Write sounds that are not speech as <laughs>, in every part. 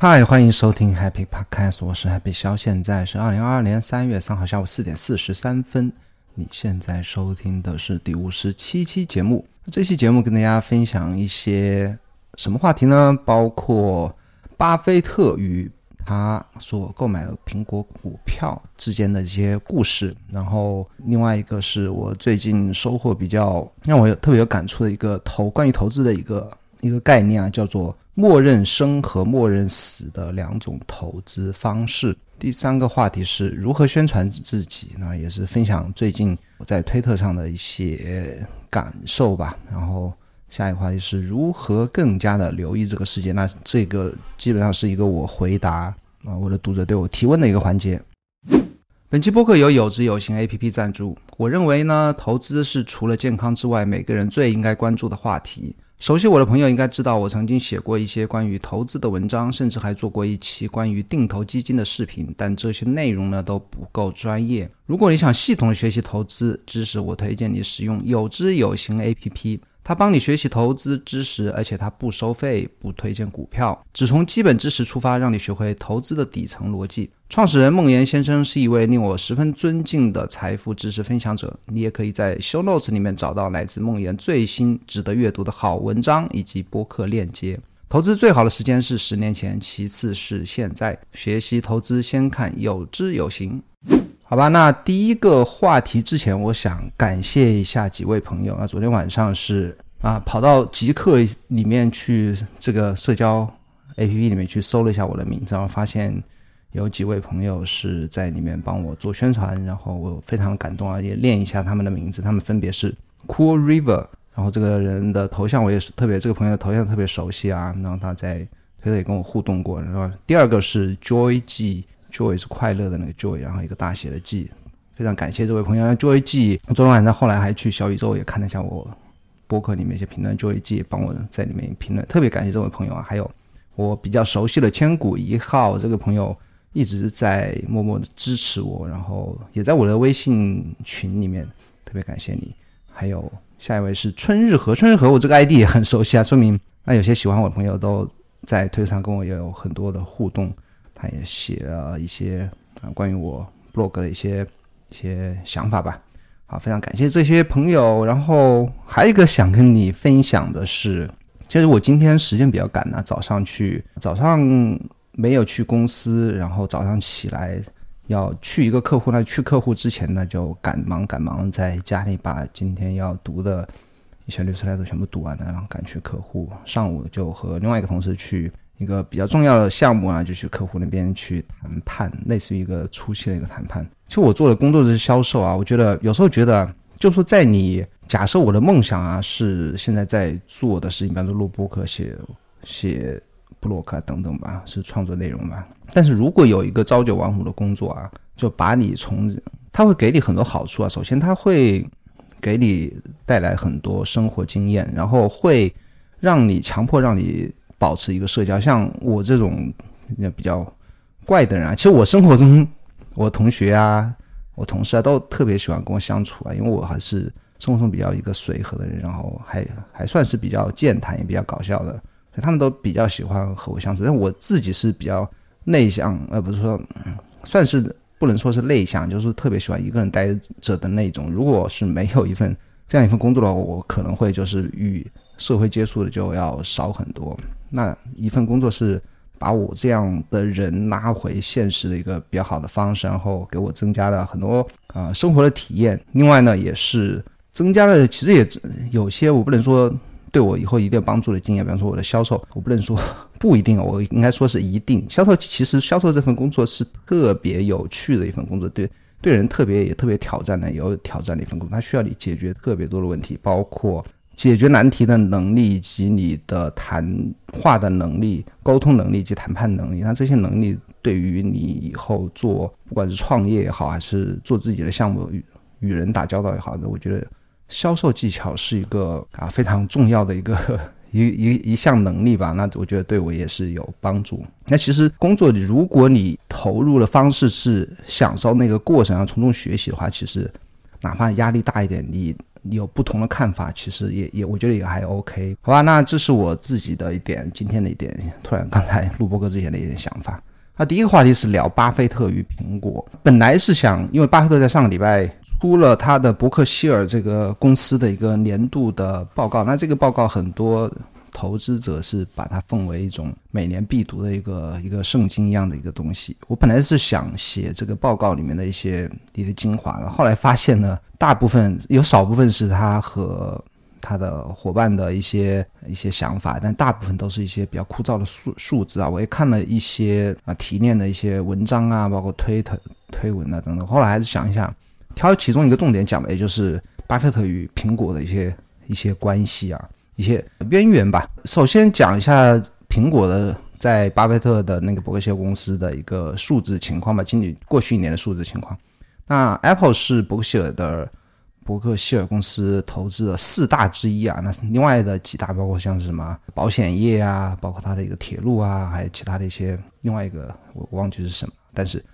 嗨，欢迎收听 Happy Podcast，我是 Happy 肖，现在是二零二二年三月三号下午四点四十三分。你现在收听的是第五十七期节目。这期节目跟大家分享一些什么话题呢？包括巴菲特与他所购买的苹果股票之间的一些故事。然后另外一个是我最近收获比较让我有特别有感触的一个投关于投资的一个一个概念啊，叫做。默认生和默认死的两种投资方式。第三个话题是如何宣传自己，那也是分享最近我在推特上的一些感受吧。然后下一个话题是如何更加的留意这个世界。那这个基本上是一个我回答啊我的读者对我提问的一个环节。本期播客由有知有行 A P P 赞助。我认为呢，投资是除了健康之外，每个人最应该关注的话题。熟悉我的朋友应该知道，我曾经写过一些关于投资的文章，甚至还做过一期关于定投基金的视频。但这些内容呢都不够专业。如果你想系统学习投资知识，我推荐你使用有知有行 APP。它帮你学习投资知识，而且它不收费，不推荐股票，只从基本知识出发，让你学会投资的底层逻辑。创始人孟岩先生是一位令我十分尊敬的财富知识分享者。你也可以在 Show Notes 里面找到来自孟岩最新值得阅读的好文章以及播客链接。投资最好的时间是十年前，其次是现在。学习投资先看有知有行。好吧，那第一个话题之前，我想感谢一下几位朋友。那昨天晚上是啊，跑到极客里面去这个社交 APP 里面去搜了一下我的名字，然后发现有几位朋友是在里面帮我做宣传，然后我非常感动啊，也念一下他们的名字，他们分别是 Cool River，然后这个人的头像我也是特别，这个朋友的头像特别熟悉啊，然后他在推特也跟我互动过，然后第二个是 Joy G。Joy 是快乐的那个 Joy，然后一个大写的 G，非常感谢这位朋友。Joy G，昨天晚上后来还去小宇宙也看了一下我博客里面一些评论，Joy G 帮我在里面评论，特别感谢这位朋友啊。还有我比较熟悉的千古一号这个朋友一直在默默的支持我，然后也在我的微信群里面，特别感谢你。还有下一位是春日和，春日和我这个 ID 也很熟悉啊，说明那有些喜欢我的朋友都在推特上跟我也有很多的互动。他也写了一些啊关于我 blog 的一些一些想法吧。好，非常感谢这些朋友。然后还有一个想跟你分享的是，其实我今天时间比较赶呢，早上去早上没有去公司，然后早上起来要去一个客户那，去客户之前呢就赶忙赶忙在家里把今天要读的一些律师来都全部读完了，然后赶去客户。上午就和另外一个同事去。一个比较重要的项目啊，就去客户那边去谈判，类似于一个初期的一个谈判。其实我做的工作是销售啊，我觉得有时候觉得，就说在你假设我的梦想啊是现在在做的事情，比方说录播客、写写布洛克等等吧，是创作内容吧。但是如果有一个朝九晚五的工作啊，就把你从，他会给你很多好处啊。首先，他会给你带来很多生活经验，然后会让你强迫让你。保持一个社交，像我这种比较怪的人啊，其实我生活中，我同学啊，我同事啊，都特别喜欢跟我相处啊，因为我还是生活中比较一个随和的人，然后还还算是比较健谈，也比较搞笑的，他们都比较喜欢和我相处。但我自己是比较内向，呃，不是说算是不能说是内向，就是特别喜欢一个人待着的那种。如果是没有一份这样一份工作的话，我可能会就是与社会接触的就要少很多。那一份工作是把我这样的人拉回现实的一个比较好的方式，然后给我增加了很多啊生活的体验。另外呢，也是增加了，其实也有些我不能说对我以后一定有帮助的经验。比方说我的销售，我不能说 <laughs> 不一定，我应该说是一定。销售其实销售这份工作是特别有趣的一份工作，对对人特别也特别挑战的，也有挑战的一份工作。它需要你解决特别多的问题，包括。解决难题的能力以及你的谈话的能力、沟通能力以及谈判能力，那这些能力对于你以后做不管是创业也好，还是做自己的项目与与人打交道也好，我觉得销售技巧是一个啊非常重要的一个 <laughs> 一一一项能力吧。那我觉得对我也是有帮助。那其实工作，如果你投入的方式是享受那个过程，然后从中学习的话，其实。哪怕压力大一点，你有不同的看法，其实也也我觉得也还 OK，好吧？那这是我自己的一点今天的一点突然刚才录播课之前的一点想法。那第一个话题是聊巴菲特与苹果，本来是想因为巴菲特在上个礼拜出了他的伯克希尔这个公司的一个年度的报告，那这个报告很多。投资者是把它奉为一种每年必读的一个一个圣经一样的一个东西。我本来是想写这个报告里面的一些一些精华的，后来发现呢，大部分有少部分是他和他的伙伴的一些一些想法，但大部分都是一些比较枯燥的数数字啊。我也看了一些啊提炼的一些文章啊，包括推特推文啊等等。后来还是想一想，挑其中一个重点讲的，也就是巴菲特与苹果的一些一些关系啊。一些渊源吧。首先讲一下苹果的在巴菲特的那个伯克希尔公司的一个数字情况吧，经历过去一年的数字情况。那 Apple 是伯克希尔的伯克希尔公司投资的四大之一啊。那另外的几大包括像是什么保险业啊，包括它的一个铁路啊，还有其他的一些另外一个我忘记是什么。但是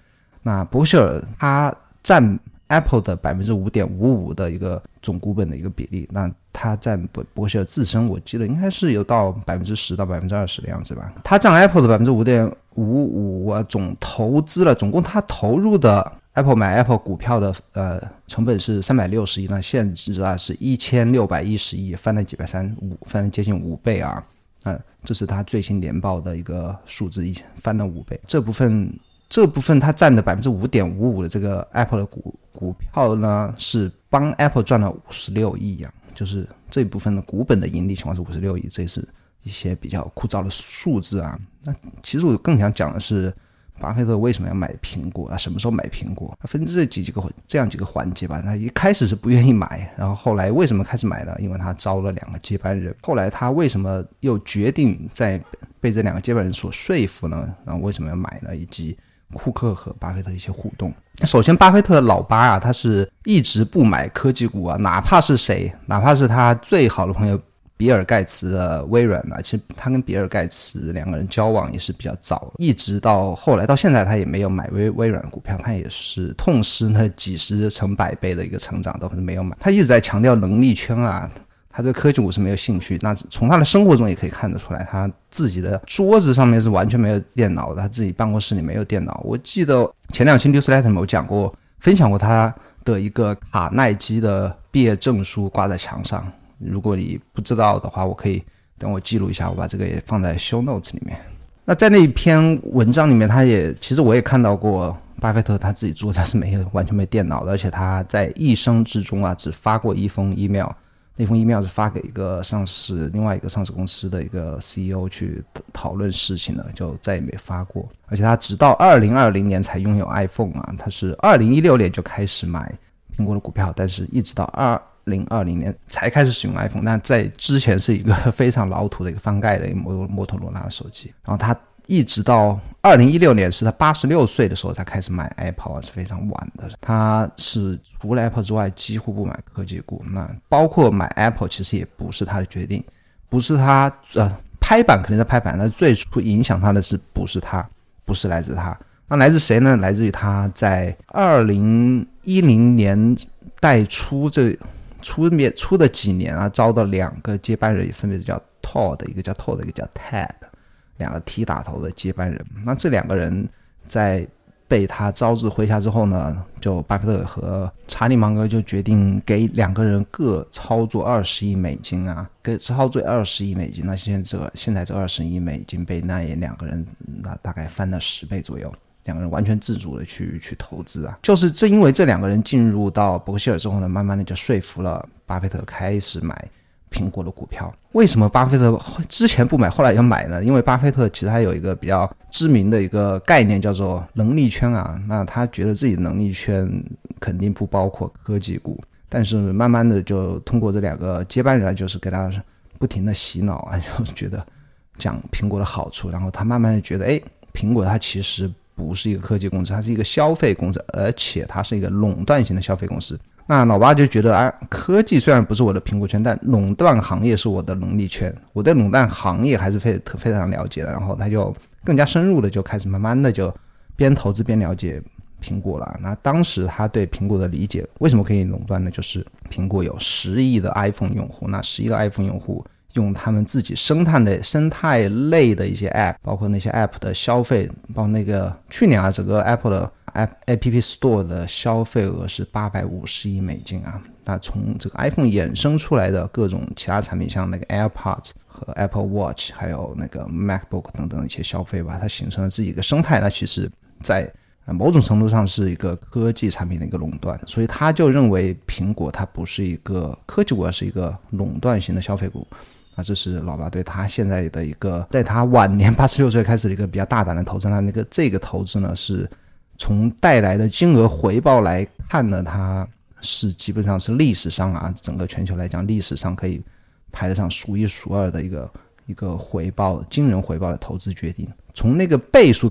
那伯克希尔它占 Apple 的百分之五点五五的一个总股本的一个比例，那。它占伯伯克希尔自身，我记得应该是有到百分之十到百分之二十的样子吧。它占 Apple 的百分之五点五五啊，总投资了，总共它投入的 Apple 买 Apple 股票的呃成本是三百六十亿，那现值啊是一千六百一十亿，翻了几百三五，翻了接近五倍啊。嗯，这是它最新年报的一个数字，一翻了五倍。这部分这部分它占的百分之五点五五的这个 Apple 的股股票呢，是帮 Apple 赚了五十六亿呀。就是这部分的股本的盈利情况是五十六亿，这是一些比较枯燥的数字啊。那其实我更想讲的是，巴菲特为什么要买苹果啊？什么时候买苹果？分这几几个这样几个环节吧。他一开始是不愿意买，然后后来为什么开始买呢？因为他招了两个接班人。后来他为什么又决定在被这两个接班人所说服呢？然后为什么要买呢？以及库克和巴菲特一些互动。首先，巴菲特老八啊，他是一直不买科技股啊，哪怕是谁，哪怕是他最好的朋友比尔盖茨的微软啊，其实他跟比尔盖茨两个人交往也是比较早，一直到后来到现在，他也没有买微微软股票，他也是痛失那几十成百倍的一个成长，都没有买。他一直在强调能力圈啊。他对科技股是没有兴趣，那从他的生活中也可以看得出来，他自己的桌子上面是完全没有电脑的，他自己办公室里没有电脑。我记得前两期 newsletter 有讲过，分享过他的一个卡耐基的毕业证书挂在墙上。如果你不知道的话，我可以等我记录一下，我把这个也放在 show notes 里面。那在那一篇文章里面，他也其实我也看到过，巴菲特他自己桌子是没有完全没电脑的，而且他在一生之中啊，只发过一封 email。那封 email 是发给一个上市另外一个上市公司的一个 CEO 去讨论事情的，就再也没发过。而且他直到二零二零年才拥有 iPhone 啊，他是二零一六年就开始买苹果的股票，但是一直到二零二零年才开始使用 iPhone。那在之前是一个非常老土的一个翻盖的一个摩摩托罗拉的手机，然后他。一直到二零一六年，是他八十六岁的时候才开始买 Apple，是非常晚的。他是除了 Apple 之外，几乎不买科技股。那包括买 Apple，其实也不是他的决定，不是他呃拍板肯定在拍板。那最初影响他的是不是他？不是来自他？那来自谁呢？来自于他在二零一零年代初这出面出的几年啊，招的两个接班人，分别是叫 Todd，一个叫 Todd，一个叫 Ted。两个 T 打头的接班人，那这两个人在被他招至麾下之后呢，就巴菲特和查理芒格就决定给两个人各操作二十亿美金啊，给操作二十亿美金。那现在这现在这二十亿美金被那也两个人那大概翻了十倍左右，两个人完全自主的去去投资啊，就是正因为这两个人进入到伯克希尔之后呢，慢慢的就说服了巴菲特开始买。苹果的股票为什么巴菲特之前不买，后来要买呢？因为巴菲特其实还有一个比较知名的一个概念叫做能力圈啊。那他觉得自己能力圈肯定不包括科技股，但是慢慢的就通过这两个接班人，就是给他不停的洗脑啊，<laughs> 就觉得讲苹果的好处，然后他慢慢的觉得，哎，苹果它其实不是一个科技公司，它是一个消费公司，而且它是一个垄断型的消费公司。那老八就觉得，哎，科技虽然不是我的苹果圈，但垄断行业是我的能力圈，我对垄断行业还是非非常了解的。然后他就更加深入的就开始慢慢的就边投资边了解苹果了。那当时他对苹果的理解，为什么可以垄断呢？就是苹果有十亿的 iPhone 用户，那十亿的 iPhone 用户用他们自己生态的生态类的一些 App，包括那些 App 的消费，包括那个去年啊，整个 Apple 的 App App Store 的消费额是八百五十亿美金啊。那从这个 iPhone 衍生出来的各种其他产品，像那个 AirPods 和 Apple Watch，还有那个 MacBook 等等一些消费吧，它形成了自己一个生态。那其实，在某种程度上是一个科技产品的一个垄断。所以他就认为苹果它不是一个科技股，而是一个垄断型的消费股。那这是老爸对他现在的一个，在他晚年八十六岁开始的一个比较大胆的投资。那那个这个投资呢，是从带来的金额回报来看呢，它。是基本上是历史上啊，整个全球来讲，历史上可以排得上数一数二的一个一个回报惊人回报的投资决定。从那个倍数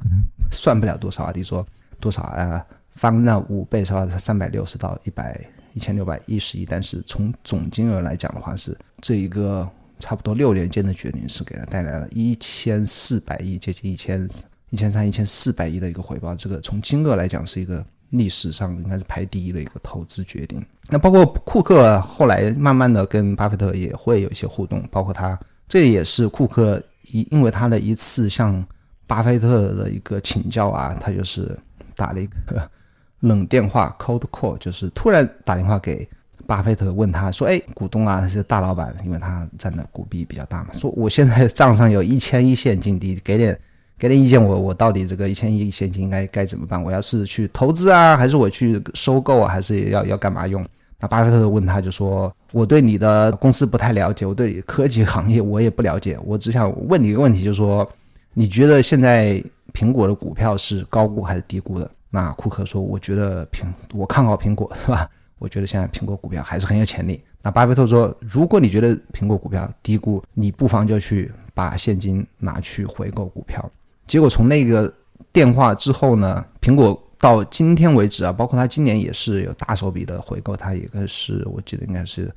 算不了多少啊，你说多少啊？翻了五倍的话，三百六十到一百一千六百一十亿。但是从总金额来讲的话，是这一个差不多六年间的决定，是给他带来了一千四百亿，接近一千一千三、一千四百亿的一个回报。这个从金额来讲是一个。历史上应该是排第一的一个投资决定。那包括库克后来慢慢的跟巴菲特也会有一些互动，包括他这也是库克一因为他的一次向巴菲特的一个请教啊，他就是打了一个 <laughs> 冷电话 （cold call），就是突然打电话给巴菲特问他说：“哎，股东啊，是大老板，因为他占的股币比较大嘛，说我现在账上有一千亿现金，你给点。”给点意见，我我到底这个一千亿现金应该该怎么办？我要是去投资啊，还是我去收购啊，还是要要干嘛用？那巴菲特就问他就说：“我对你的公司不太了解，我对科技行业我也不了解，我只想问你一个问题，就是说，你觉得现在苹果的股票是高估还是低估的？”那库克说：“我觉得苹，我看好苹果，是吧？<laughs> 我觉得现在苹果股票还是很有潜力。”那巴菲特说：“如果你觉得苹果股票低估，你不妨就去把现金拿去回购股票。”结果从那个电话之后呢，苹果到今天为止啊，包括它今年也是有大手笔的回购，它一个是我记得应该是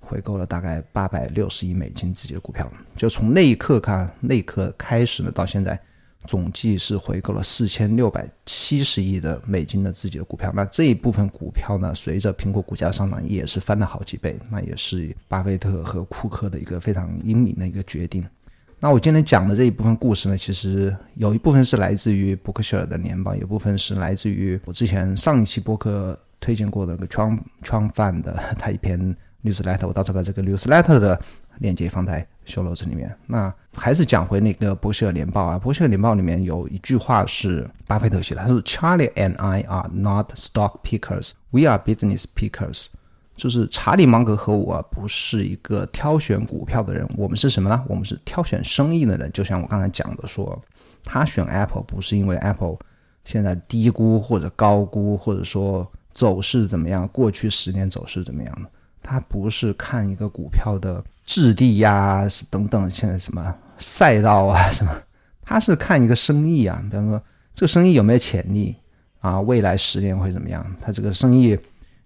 回购了大概八百六十亿美金自己的股票。就从那一刻看，那一刻开始呢，到现在总计是回购了四千六百七十亿的美金的自己的股票。那这一部分股票呢，随着苹果股价上涨，也是翻了好几倍。那也是巴菲特和库克的一个非常英明的一个决定。那我今天讲的这一部分故事呢，其实有一部分是来自于伯克希尔的年报，有部分是来自于我之前上一期播客推荐过的那个 Trump Trump Fan 的他一篇 newsletter，我到时候把这个 newsletter 的链接放在 show notes 里面。那还是讲回那个伯克希尔年报啊，伯克希尔年报里面有一句话是巴菲特写的，他说：“Charlie and I are not stock pickers, we are business pickers。”就是查理芒格和我不是一个挑选股票的人，我们是什么呢？我们是挑选生意的人。就像我刚才讲的，说他选 Apple 不是因为 Apple 现在低估或者高估，或者说走势怎么样，过去十年走势怎么样的，他不是看一个股票的质地呀，是等等，现在什么赛道啊什么，他是看一个生意啊，比方说这个生意有没有潜力啊，未来十年会怎么样，他这个生意。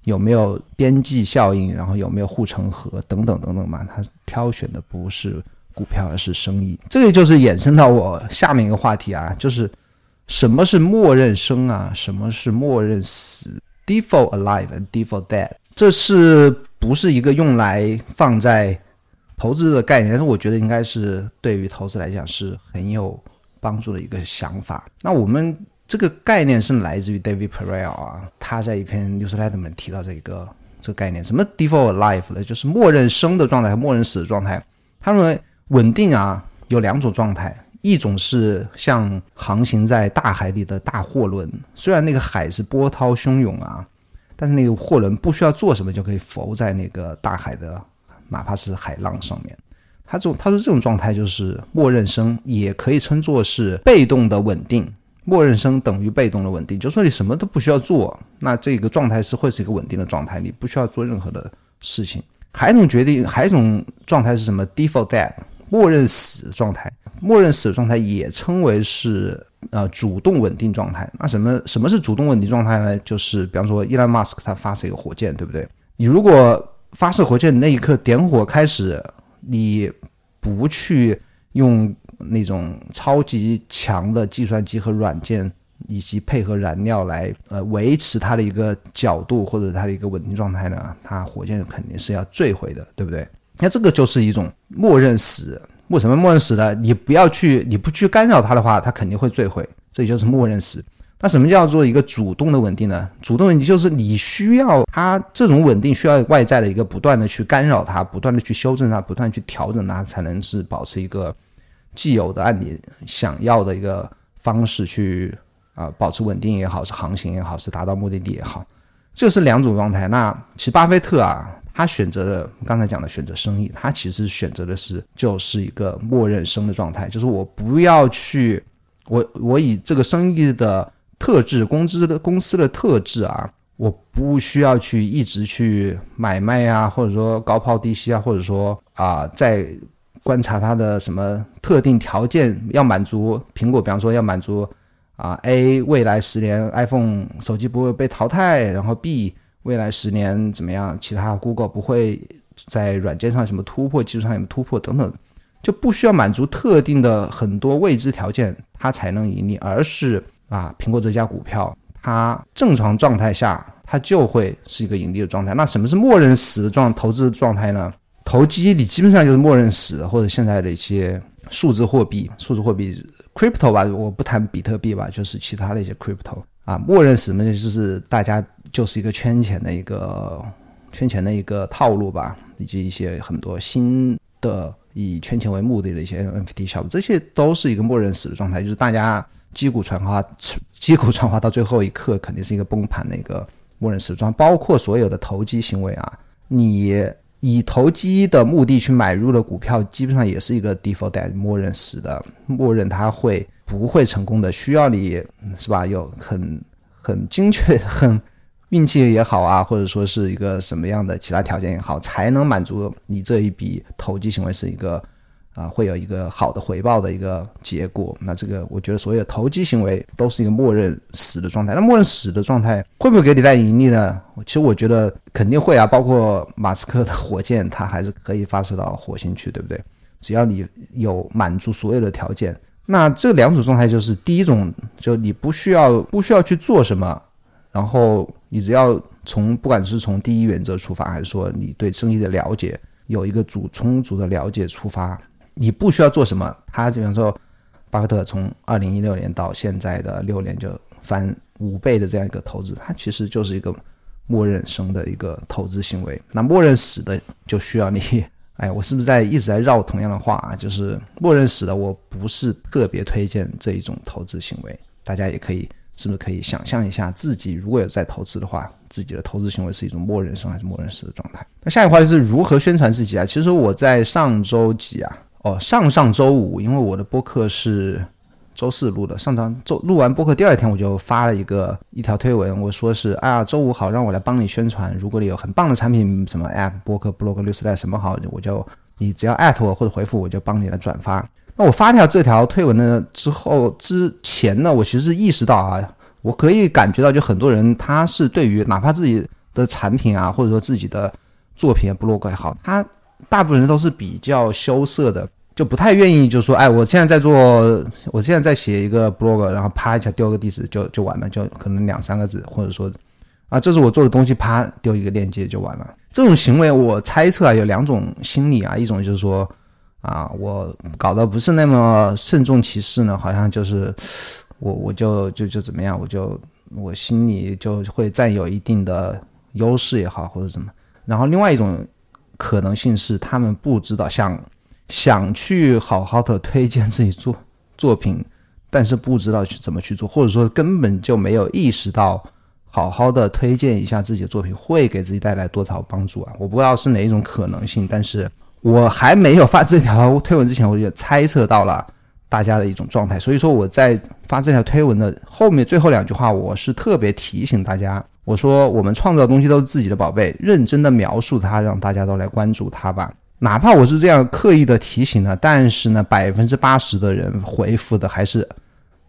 有没有边际效应，然后有没有护城河等等等等嘛？他挑选的不是股票，而是生意。这个就是衍生到我下面一个话题啊，就是什么是默认生啊？什么是默认死？Default alive and default dead，这是不是一个用来放在投资的概念？但是我觉得应该是对于投资来讲是很有帮助的一个想法。那我们。这个概念是来自于 David Perel 啊，他在一篇 newsletter 里面提到这个这个概念，什么 default life 呢？就是默认生的状态和默认死的状态。他认为稳定啊有两种状态，一种是像航行在大海里的大货轮，虽然那个海是波涛汹涌啊，但是那个货轮不需要做什么就可以浮在那个大海的哪怕是海浪上面。他这种他说这种状态就是默认生，也可以称作是被动的稳定。默认生等于被动的稳定，就说你什么都不需要做，那这个状态是会是一个稳定的状态，你不需要做任何的事情。还一种决定，还一种状态是什么？Default dead，默认死状态。默认死状态也称为是呃主动稳定状态。那什么什么是主动稳定状态呢？就是比方说伊隆马斯克他发射一个火箭，对不对？你如果发射火箭那一刻点火开始，你不去用。那种超级强的计算机和软件以及配合燃料来呃维持它的一个角度或者它的一个稳定状态呢，它火箭肯定是要坠毁的，对不对？那这个就是一种默认死。为什么默认死呢？你不要去，你不去干扰它的话，它肯定会坠毁。这就是默认死。那什么叫做一个主动的稳定呢？主动稳定就是你需要它这种稳定需要外在的一个不断的去干扰它，不断的去修正它，不断去调整它，才能是保持一个既有的按你想要的一个方式去啊保持稳定也好，是航行也好，是达到目的地也好，这是两种状态。那其实巴菲特啊，他选择了刚才讲的选择生意，他其实选择的是就是一个默认生的状态，就是我不要去我我以这个生意的。特质工资的公司的特质啊，我不需要去一直去买卖呀，或者说高抛低吸啊，或者说啊，在观察它的什么特定条件要满足。苹果比方说要满足啊，A 未来十年 iPhone 手机不会被淘汰，然后 B 未来十年怎么样，其他 Google 不会在软件上什么突破，技术上有突破等等，就不需要满足特定的很多未知条件，它才能盈利，而是。啊，苹果这家股票，它正常状态下，它就会是一个盈利的状态。那什么是默认死的状投资状态呢？投机你基本上就是默认死，或者现在的一些数字货币，数字货币 crypto 吧，我不谈比特币吧，就是其他的一些 crypto 啊，默认死嘛，就是大家就是一个圈钱的一个圈钱的一个套路吧，以及一些很多新的以圈钱为目的的一些 NFT 项目，这些都是一个默认死的状态，就是大家。击鼓传花，<laughs> 击鼓传花到最后一刻，肯定是一个崩盘的一个默认死状。包括所有的投机行为啊，你以投机的目的去买入的股票，基本上也是一个 default 默认死的，默认它会不会成功的，需要你是吧？有很很精确、很运气也好啊，或者说是一个什么样的其他条件也好，才能满足你这一笔投机行为是一个。啊，会有一个好的回报的一个结果。那这个，我觉得所有投机行为都是一个默认死的状态。那默认死的状态会不会给你带盈利呢？其实我觉得肯定会啊。包括马斯克的火箭，它还是可以发射到火星去，对不对？只要你有满足所有的条件。那这两种状态就是第一种，就你不需要不需要去做什么，然后你只要从不管是从第一原则出发，还是说你对生意的了解有一个足充足的了解出发。你不需要做什么，他比方说，巴菲特从二零一六年到现在的六年就翻五倍的这样一个投资，它其实就是一个默认生的一个投资行为。那默认死的就需要你，<laughs> 哎，我是不是在一直在绕同样的话啊？就是默认死的，我不是特别推荐这一种投资行为。大家也可以是不是可以想象一下，自己如果有在投资的话，自己的投资行为是一种默认生还是默认死的状态？那下一个话题是如何宣传自己啊？其实我在上周几啊？哦，上上周五，因为我的播客是周四录的，上上周录完播客第二天，我就发了一个一条推文，我说是啊，周五好，让我来帮你宣传。如果你有很棒的产品，什么 App、播客、Blog、六 w 什么好，我就你只要艾特我或者回复，我就帮你来转发。那我发条这条推文呢之后之前呢，我其实意识到啊，我可以感觉到，就很多人他是对于哪怕自己的产品啊，或者说自己的作品 Blog 也好，他大部分人都是比较羞涩的。就不太愿意，就说，哎，我现在在做，我现在在写一个 blog，然后啪一下丢个地址就就完了，就可能两三个字，或者说，啊，这是我做的东西，啪丢一个链接就完了。这种行为，我猜测啊，有两种心理啊，一种就是说，啊，我搞得不是那么慎重其事呢，好像就是我我就就就怎么样，我就我心里就会占有一定的优势也好，或者什么。然后另外一种可能性是，他们不知道像。想去好好的推荐自己作作品，但是不知道去怎么去做，或者说根本就没有意识到好好的推荐一下自己的作品会给自己带来多少帮助啊！我不知道是哪一种可能性，但是我还没有发这条推文之前，我就猜测到了大家的一种状态。所以说我在发这条推文的后面最后两句话，我是特别提醒大家，我说我们创造的东西都是自己的宝贝，认真的描述它，让大家都来关注它吧。哪怕我是这样刻意的提醒呢，但是呢，百分之八十的人回复的还是，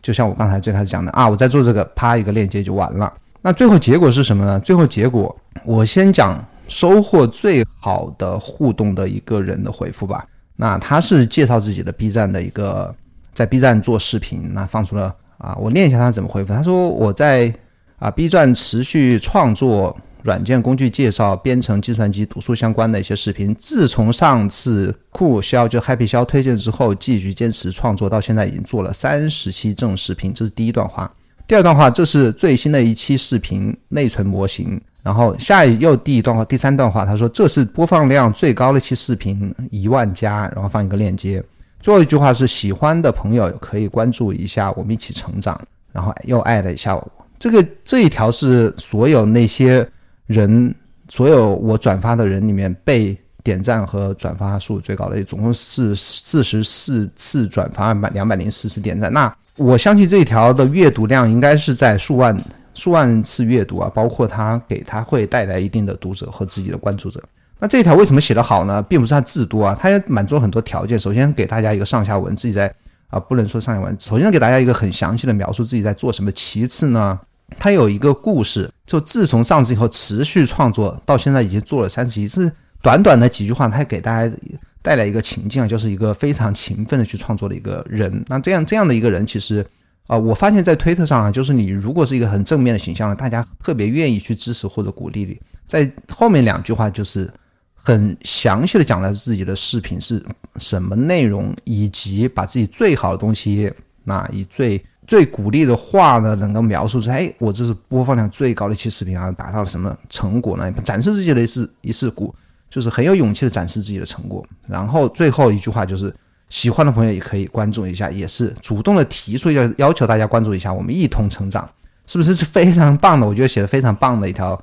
就像我刚才最开始讲的啊，我在做这个，啪一个链接就完了。那最后结果是什么呢？最后结果，我先讲收获最好的互动的一个人的回复吧。那他是介绍自己的 B 站的一个，在 B 站做视频，那放出了啊，我念一下他怎么回复。他说我在啊 B 站持续创作软件工具介绍、编程、计算机、读书相关的一些视频。自从上次酷肖就 Happy 肖推荐之后，继续坚持创作，到现在已经做了三十期正视频。这是第一段话。第二段话，这是最新的一期视频内存模型。然后下一又第一段话，第三段话，他说这是播放量最高的一期视频，一万加，然后放一个链接。最后一句话是喜欢的朋友可以关注一下，我们一起成长。然后又艾了一下我。这个这一条是所有那些人，所有我转发的人里面被点赞和转发数最高的，总共是四十四次转发，百两百零四次点赞。那我相信这一条的阅读量应该是在数万。数万次阅读啊，包括他给他会带来一定的读者和自己的关注者。那这一条为什么写得好呢？并不是他字多啊，他也满足了很多条件。首先给大家一个上下文，自己在啊不能说上下文，首先给大家一个很详细的描述自己在做什么。其次呢，他有一个故事，就自从上次以后持续创作到现在已经做了三十集，是短短的几句话，他给大家带来一个情境啊，就是一个非常勤奋的去创作的一个人。那这样这样的一个人，其实。啊，我发现，在推特上啊，就是你如果是一个很正面的形象，大家特别愿意去支持或者鼓励你。在后面两句话就是很详细的讲了自己的视频是什么内容，以及把自己最好的东西，那以最最鼓励的话呢，能够描述出，哎，我这是播放量最高的一期视频啊，达到了什么成果呢？展示自己的一次一次鼓，就是很有勇气的展示自己的成果。然后最后一句话就是。喜欢的朋友也可以关注一下，也是主动的提出要要求大家关注一下，我们一同成长，是不是是非常棒的？我觉得写的非常棒的一条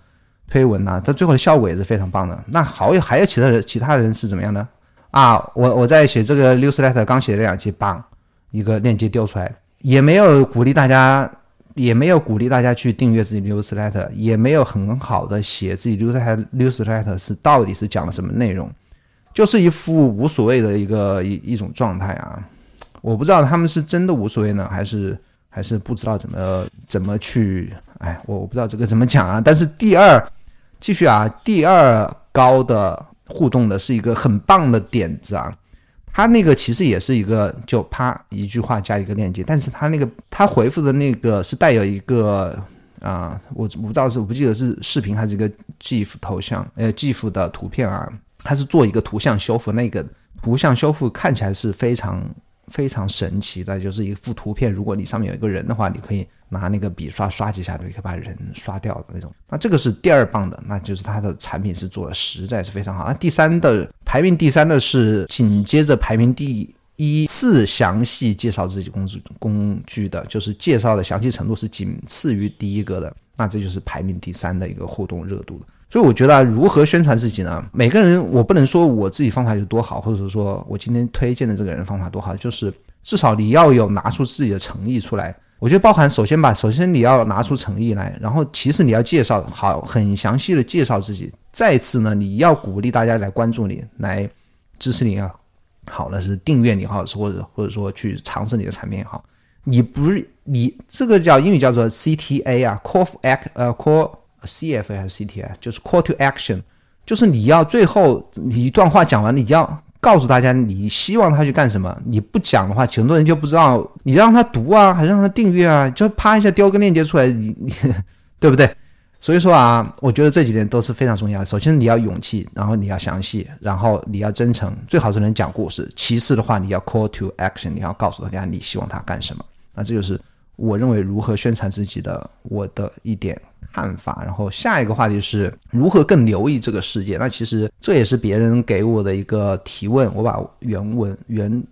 推文呐，它最后的效果也是非常棒的。那好友，还有其他人，其他人是怎么样呢？啊，我我在写这个 newsletter 刚写了两期，棒，一个链接丢出来，也没有鼓励大家，也没有鼓励大家去订阅自己 newsletter，也没有很好的写自己 newsletter newsletter 是到底是讲了什么内容。就是一副无所谓的一个一一种状态啊，我不知道他们是真的无所谓呢，还是还是不知道怎么怎么去，哎，我我不知道这个怎么讲啊。但是第二，继续啊，第二高的互动的是一个很棒的点子啊，他那个其实也是一个就啪一句话加一个链接，但是他那个他回复的那个是带有一个啊，我我不知道是我不记得是视频还是一个 GIF 头像，呃，GIF 的图片啊。它是做一个图像修复，那个图像修复看起来是非常非常神奇的，就是一幅图片。如果你上面有一个人的话，你可以拿那个笔刷刷几下，就可以把人刷掉的那种。那这个是第二棒的，那就是它的产品是做的实在是非常好。那第三的排名第三的是紧接着排名第一次详细介绍自己工具工具的，就是介绍的详细程度是仅次于第一个的。那这就是排名第三的一个互动热度的。所以我觉得如何宣传自己呢？每个人我不能说我自己方法有多好，或者说我今天推荐的这个人方法多好，就是至少你要有拿出自己的诚意出来。我觉得包含首先吧，首先你要拿出诚意来，然后其次你要介绍好，很详细的介绍自己。再次呢，你要鼓励大家来关注你，来支持你啊。好了，是订阅你好，或者或者说去尝试你的产品也好。你不是你这个叫英语叫做 CTA 啊，Call Act 呃 Call。C F 还是 C T A，就是 Call to Action，就是你要最后你一段话讲完，你要告诉大家你希望他去干什么。你不讲的话，很多人就不知道。你让他读啊，还是让他订阅啊？就啪一下丢个链接出来，你你 <laughs> 对不对？所以说啊，我觉得这几点都是非常重要的。首先你要勇气，然后你要详细，然后你要真诚，最好是能讲故事。其次的话，你要 Call to Action，你要告诉大家你希望他干什么。那这就是我认为如何宣传自己的我的一点。看法，然后下一个话题是如何更留意这个世界。那其实这也是别人给我的一个提问，我把原文原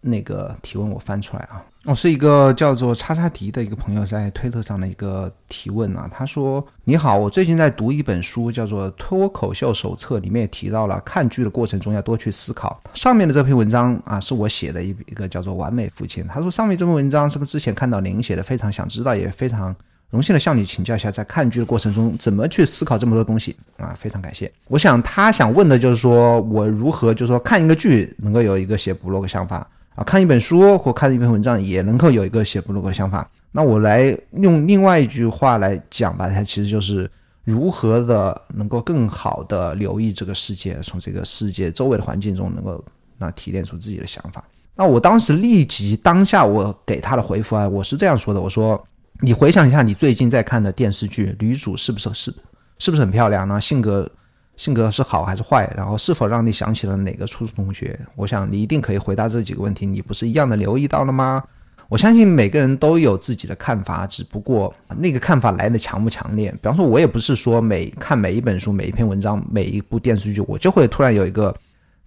那个提问我翻出来啊。我是一个叫做叉叉迪的一个朋友在推特上的一个提问啊，他说：“你好，我最近在读一本书，叫做《脱口秀手册》，里面也提到了看剧的过程中要多去思考。上面的这篇文章啊，是我写的一一个叫做《完美父亲》。他说上面这篇文章是不是之前看到您写的，非常想知道，也非常。”荣幸的向你请教一下，在看剧的过程中怎么去思考这么多东西啊？非常感谢。我想他想问的就是说我如何就是说看一个剧能够有一个写部落格想法啊，看一本书或看一篇文章也能够有一个写部落格想法。那我来用另外一句话来讲吧，它其实就是如何的能够更好的留意这个世界，从这个世界周围的环境中能够那提炼出自己的想法。那我当时立即当下我给他的回复啊，我是这样说的：我说，你回想一下你最近在看的电视剧，女主是不是是是不是很漂亮呢？性格性格是好还是坏？然后是否让你想起了哪个初中同学？我想你一定可以回答这几个问题。你不是一样的留意到了吗？我相信每个人都有自己的看法，只不过那个看法来的强不强烈。比方说，我也不是说每看每一本书、每一篇文章、每一部电视剧，我就会突然有一个。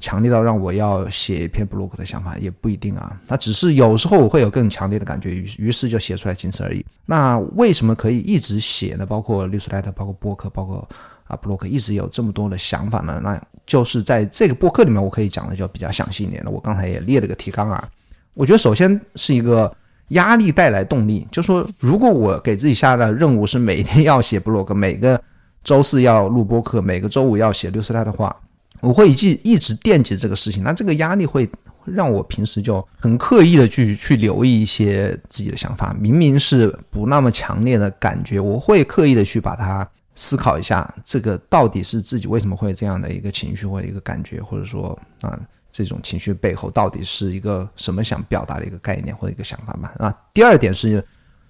强烈到让我要写一篇 blog 的想法也不一定啊，那只是有时候我会有更强烈的感觉，于于是就写出来，仅此而已。那为什么可以一直写呢？包括 newsletter，包括播客，包括啊 blog，一直有这么多的想法呢？那就是在这个播客里面，我可以讲的就比较详细一点了。我刚才也列了个提纲啊，我觉得首先是一个压力带来动力，就说如果我给自己下的任务是每天要写 blog，每个周四要录播客，每个周五要写 newsletter 的话。我会一直一直惦记这个事情，那这个压力会让我平时就很刻意的去去留意一些自己的想法，明明是不那么强烈的感觉，我会刻意的去把它思考一下，这个到底是自己为什么会这样的一个情绪或者一个感觉，或者说啊这种情绪背后到底是一个什么想表达的一个概念或者一个想法嘛？啊，第二点是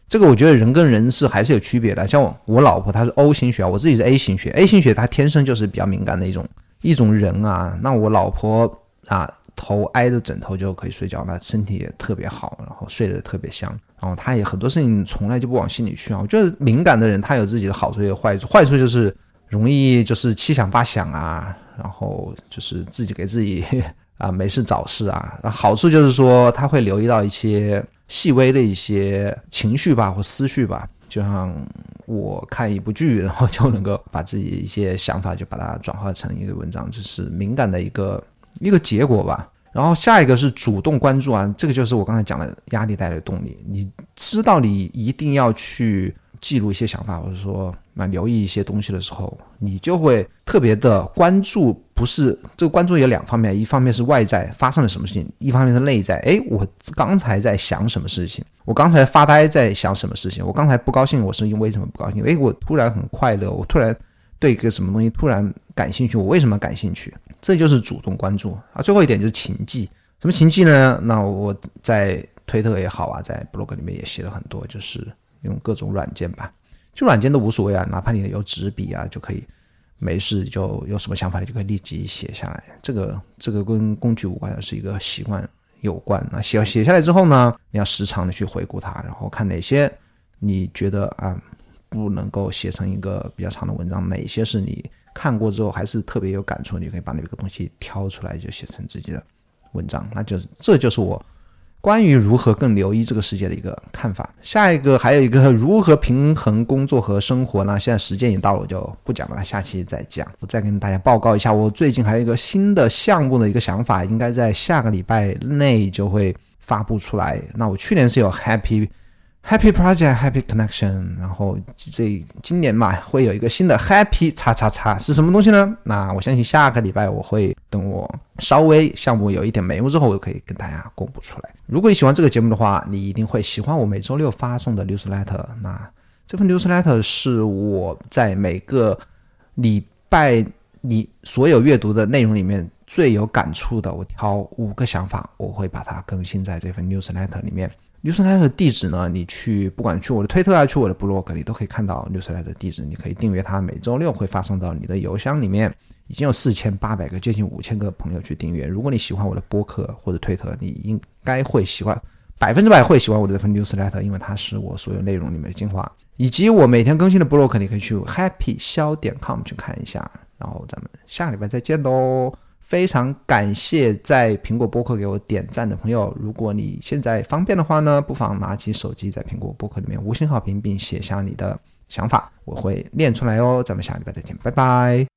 这个，我觉得人跟人是还是有区别的，像我我老婆她是 O 型血，我自己是 A 型血，A 型血她天生就是比较敏感的一种。一种人啊，那我老婆啊，头挨着枕头就可以睡觉，那身体也特别好，然后睡得特别香，然后她也很多事情从来就不往心里去啊。我觉得敏感的人他有自己的好处也有坏处，坏处就是容易就是七想八想啊，然后就是自己给自己啊没事找事啊。好处就是说他会留意到一些细微的一些情绪吧或思绪吧。就像我看一部剧，然后就能够把自己一些想法就把它转化成一个文章，这是敏感的一个一个结果吧。然后下一个是主动关注啊，这个就是我刚才讲的压力带来的动力。你知道你一定要去。记录一些想法，或者说那留意一些东西的时候，你就会特别的关注。不是这个关注有两方面，一方面是外在发生了什么事情，一方面是内在。哎，我刚才在想什么事情？我刚才发呆在想什么事情？我刚才不高兴，我是因为什么不高兴？哎，我突然很快乐，我突然对一个什么东西突然感兴趣，我为什么感兴趣？这就是主动关注啊。最后一点就是情记，什么情记呢？那我在推特也好啊，在 blog 里面也写了很多，就是。用各种软件吧，就软件都无所谓啊，哪怕你有纸笔啊，就可以没事就有什么想法，你就可以立即写下来。这个这个跟工具无关，是一个习惯有关。那写写下来之后呢，你要时常的去回顾它，然后看哪些你觉得啊不能够写成一个比较长的文章，哪些是你看过之后还是特别有感触，你可以把那个东西挑出来就写成自己的文章。那就是这就是我。关于如何更留意这个世界的一个看法，下一个还有一个如何平衡工作和生活呢？现在时间也到了，我就不讲了，下期再讲。我再跟大家报告一下，我最近还有一个新的项目的一个想法，应该在下个礼拜内就会发布出来。那我去年是有 Happy。Happy Project, Happy Connection，然后这今年嘛会有一个新的 Happy 叉叉叉是什么东西呢？那我相信下个礼拜我会等我稍微项目有一点眉目之后，我就可以跟大家公布出来。如果你喜欢这个节目的话，你一定会喜欢我每周六发送的 Newsletter。那这份 Newsletter 是我在每个礼拜你所有阅读的内容里面最有感触的，我挑五个想法，我会把它更新在这份 Newsletter 里面。Newsletter 的地址呢？你去不管去我的推特啊，去我的 blog，你都可以看到 newsletter 的地址。你可以订阅它，每周六会发送到你的邮箱里面。已经有四千八百个，接近五千个朋友去订阅。如果你喜欢我的播客或者推特，你应该会喜欢，百分之百会喜欢我的这份 newsletter，因为它是我所有内容里面的精华，以及我每天更新的 blog，你可以去 happy 消点 com 去看一下。然后咱们下个礼拜再见喽。非常感谢在苹果播客给我点赞的朋友。如果你现在方便的话呢，不妨拿起手机在苹果播客里面五星好评，并写下你的想法，我会念出来哦。咱们下礼拜再见，拜拜。